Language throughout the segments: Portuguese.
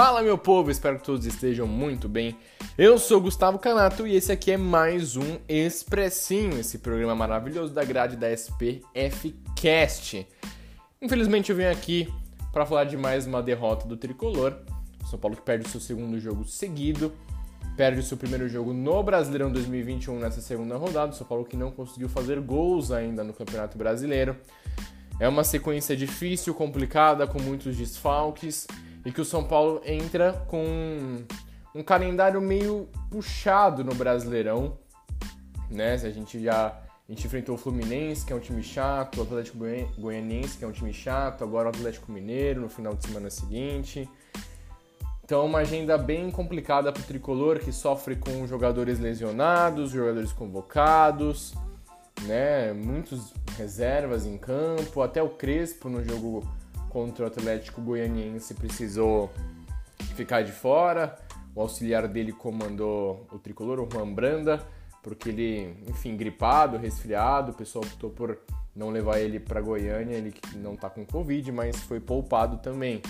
Fala meu povo, espero que todos estejam muito bem. Eu sou Gustavo Canato e esse aqui é mais um Expressinho, esse programa maravilhoso da grade da SPF Cast. Infelizmente eu venho aqui para falar de mais uma derrota do tricolor. São Paulo que perde o seu segundo jogo seguido, perde o seu primeiro jogo no Brasileirão 2021 nessa segunda rodada. São Paulo que não conseguiu fazer gols ainda no Campeonato Brasileiro. É uma sequência difícil, complicada, com muitos desfalques e que o São Paulo entra com um calendário meio puxado no Brasileirão, né? A gente já a gente enfrentou o Fluminense, que é um time chato, o Atlético Goianiense, que é um time chato, agora o Atlético Mineiro no final de semana seguinte. Então, uma agenda bem complicada para o tricolor que sofre com jogadores lesionados, jogadores convocados, né? Muitos reservas em campo, até o Crespo no jogo contra o Atlético Goianiense precisou ficar de fora. O auxiliar dele comandou o tricolor, o Juan Branda, porque ele, enfim, gripado, resfriado, o pessoal optou por não levar ele para Goiânia, ele não está com Covid, mas foi poupado também.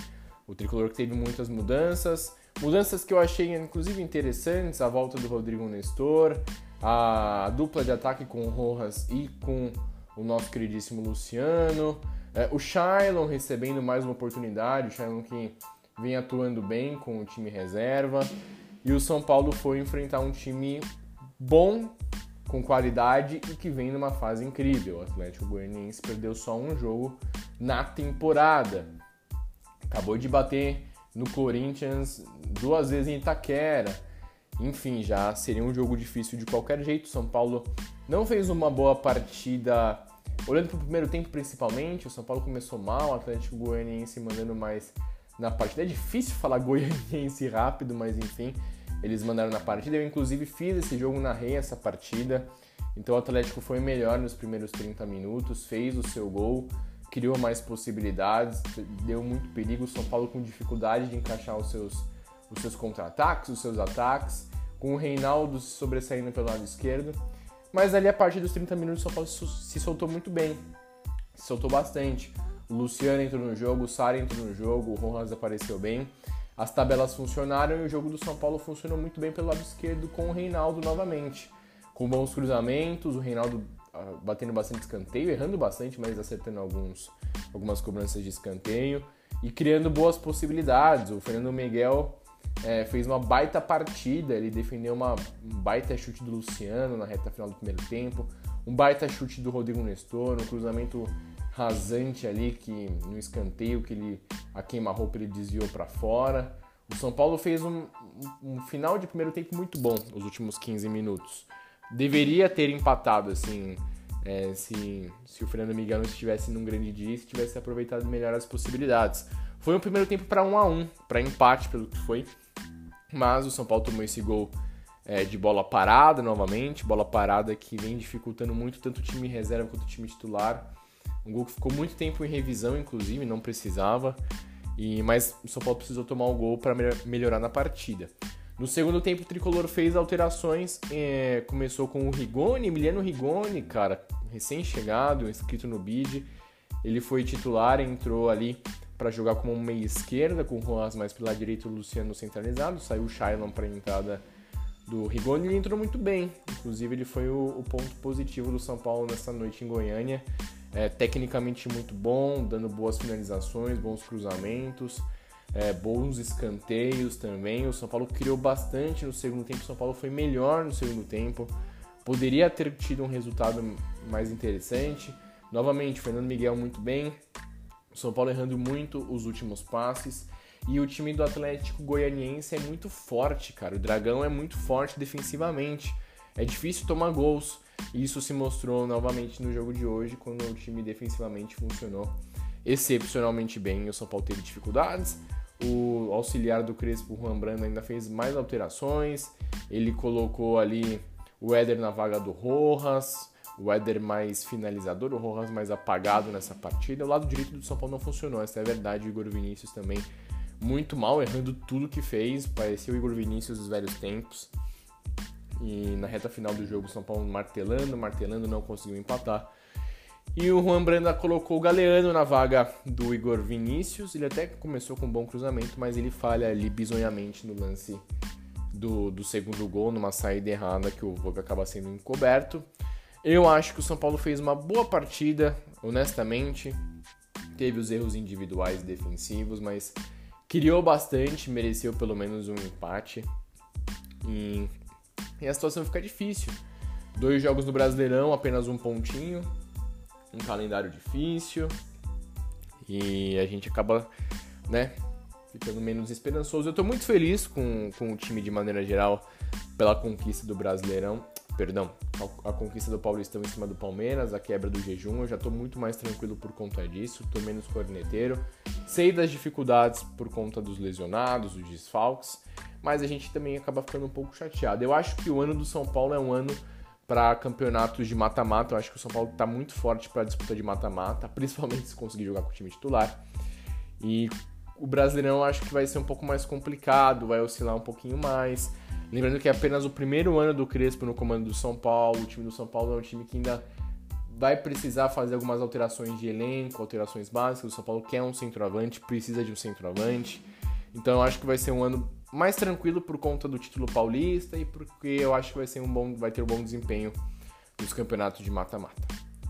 O tricolor que teve muitas mudanças, mudanças que eu achei inclusive interessantes, a volta do Rodrigo Nestor, a dupla de ataque com o Rojas e com o nosso queridíssimo Luciano, é, o Shailon recebendo mais uma oportunidade, o Shailon que vem atuando bem com o time reserva. E o São Paulo foi enfrentar um time bom, com qualidade e que vem numa fase incrível. O Atlético Goianiense perdeu só um jogo na temporada. Acabou de bater no Corinthians duas vezes em Itaquera. Enfim, já seria um jogo difícil de qualquer jeito. São Paulo não fez uma boa partida Olhando para o primeiro tempo principalmente, o São Paulo começou mal, o Atlético Goianiense mandando mais na partida. É difícil falar goianiense rápido, mas enfim, eles mandaram na partida. Eu inclusive fiz esse jogo, narrei essa partida. Então o Atlético foi melhor nos primeiros 30 minutos, fez o seu gol, criou mais possibilidades, deu muito perigo. O São Paulo com dificuldade de encaixar os seus, os seus contra-ataques, os seus ataques, com o Reinaldo sobressaindo pelo lado esquerdo. Mas ali a partir dos 30 minutos o São Paulo se soltou muito bem. Se soltou bastante. O Luciano entrou no jogo, o Sara entrou no jogo, o Rojas apareceu bem. As tabelas funcionaram e o jogo do São Paulo funcionou muito bem pelo lado esquerdo com o Reinaldo novamente. Com bons cruzamentos, o Reinaldo uh, batendo bastante escanteio, errando bastante, mas acertando alguns, algumas cobranças de escanteio e criando boas possibilidades. O Fernando Miguel é, fez uma baita partida, ele defendeu uma, um baita chute do Luciano na reta final do primeiro tempo, um baita chute do Rodrigo Nestor, um cruzamento rasante ali que no escanteio que ele a queima-roupa ele desviou para fora. O São Paulo fez um, um, final de primeiro tempo muito bom, os últimos 15 minutos. Deveria ter empatado assim, é, se, se o Fernando Miguel não estivesse num grande dia, se tivesse aproveitado melhor as possibilidades. Foi um primeiro tempo para 1 a 1 para empate pelo que foi. Mas o São Paulo tomou esse gol é, de bola parada novamente, bola parada que vem dificultando muito tanto o time reserva quanto o time titular. Um gol que ficou muito tempo em revisão, inclusive, não precisava. E mas o São Paulo precisou tomar o gol para melhorar na partida. No segundo tempo, o Tricolor fez alterações. É, começou com o Rigoni, Emiliano Rigoni, cara, recém-chegado, inscrito no bid. Ele foi titular, entrou ali para jogar como meia esquerda, com o Rojas mais pela direita o Luciano centralizado. Saiu o Shailon para a entrada do Rigoni ele entrou muito bem. Inclusive, ele foi o, o, ponto positivo do São Paulo nessa noite em Goiânia. É, tecnicamente muito bom, dando boas finalizações, bons cruzamentos, é, bons escanteios também. O São Paulo criou bastante no segundo tempo. O São Paulo foi melhor no segundo tempo. Poderia ter tido um resultado mais interessante. Novamente, Fernando Miguel muito bem, São Paulo errando muito os últimos passes. E o time do Atlético Goianiense é muito forte, cara. O Dragão é muito forte defensivamente. É difícil tomar gols. E isso se mostrou novamente no jogo de hoje, quando o time defensivamente funcionou excepcionalmente bem. O São Paulo teve dificuldades. O auxiliar do Crespo, Juan Brando, ainda fez mais alterações. Ele colocou ali o Éder na vaga do Rojas, o Éder mais finalizador, o Rojas mais apagado nessa partida. O lado direito do São Paulo não funcionou, essa é a verdade. O Igor Vinícius também muito mal, errando tudo que fez. Parecia o Igor Vinícius dos velhos tempos. E na reta final do jogo, o São Paulo martelando, martelando, não conseguiu empatar. E o Juan Branda colocou o Galeano na vaga do Igor Vinícius. Ele até começou com um bom cruzamento, mas ele falha ali bizonhamente no lance do, do segundo gol, numa saída errada que o Voga acaba sendo encoberto. Eu acho que o São Paulo fez uma boa partida, honestamente. Teve os erros individuais defensivos, mas criou bastante, mereceu pelo menos um empate. E, e a situação fica difícil. Dois jogos no Brasileirão, apenas um pontinho um calendário difícil e a gente acaba, né, ficando menos esperançoso. Eu estou muito feliz com, com o time de maneira geral pela conquista do Brasileirão, perdão, a, a, conquista do Paulistão em cima do Palmeiras, a quebra do jejum. Eu já estou muito mais tranquilo por conta disso, estou menos corneteiro. Sei das dificuldades por conta dos lesionados, dos desfalques, mas a gente também acaba ficando um pouco chateado. Eu acho que o ano do São Paulo é um ano para campeonatos de mata-mata. Eu acho que o São Paulo está muito forte para disputa de mata-mata, principalmente se conseguir jogar com o time titular. E o Brasileirão eu acho que vai ser um pouco mais complicado, vai oscilar um pouquinho mais. Lembrando que é apenas o primeiro ano do Crespo no comando do São Paulo. O time do São Paulo é um time que ainda vai precisar fazer algumas alterações de elenco, alterações básicas. O São Paulo quer um centroavante, precisa de um centroavante. Então eu acho que vai ser um ano mais tranquilo por conta do título paulista e porque eu acho que vai ser um bom, vai ter um bom desempenho nos campeonatos de mata-mata.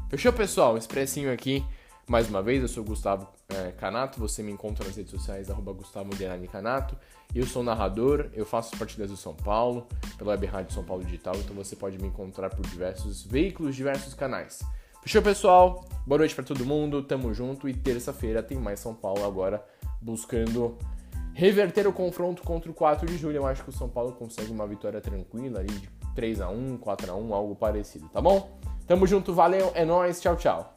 Fechou, pessoal? Expressinho aqui. Mais uma vez, eu sou Gustavo é, Canato, você me encontra nas redes sociais, arroba Gustavo Canato. Eu sou narrador, eu faço as partidas do São Paulo, pela Web Rádio São Paulo Digital, então você pode me encontrar por diversos veículos, diversos canais. Fechou, pessoal? Boa noite para todo mundo, tamo junto e terça-feira tem mais São Paulo agora buscando reverter o confronto contra o 4 de julho. Eu acho que o São Paulo consegue uma vitória tranquila ali de 3 a 1 4 a 1 algo parecido, tá bom? Tamo junto, valeu, é nóis, tchau, tchau.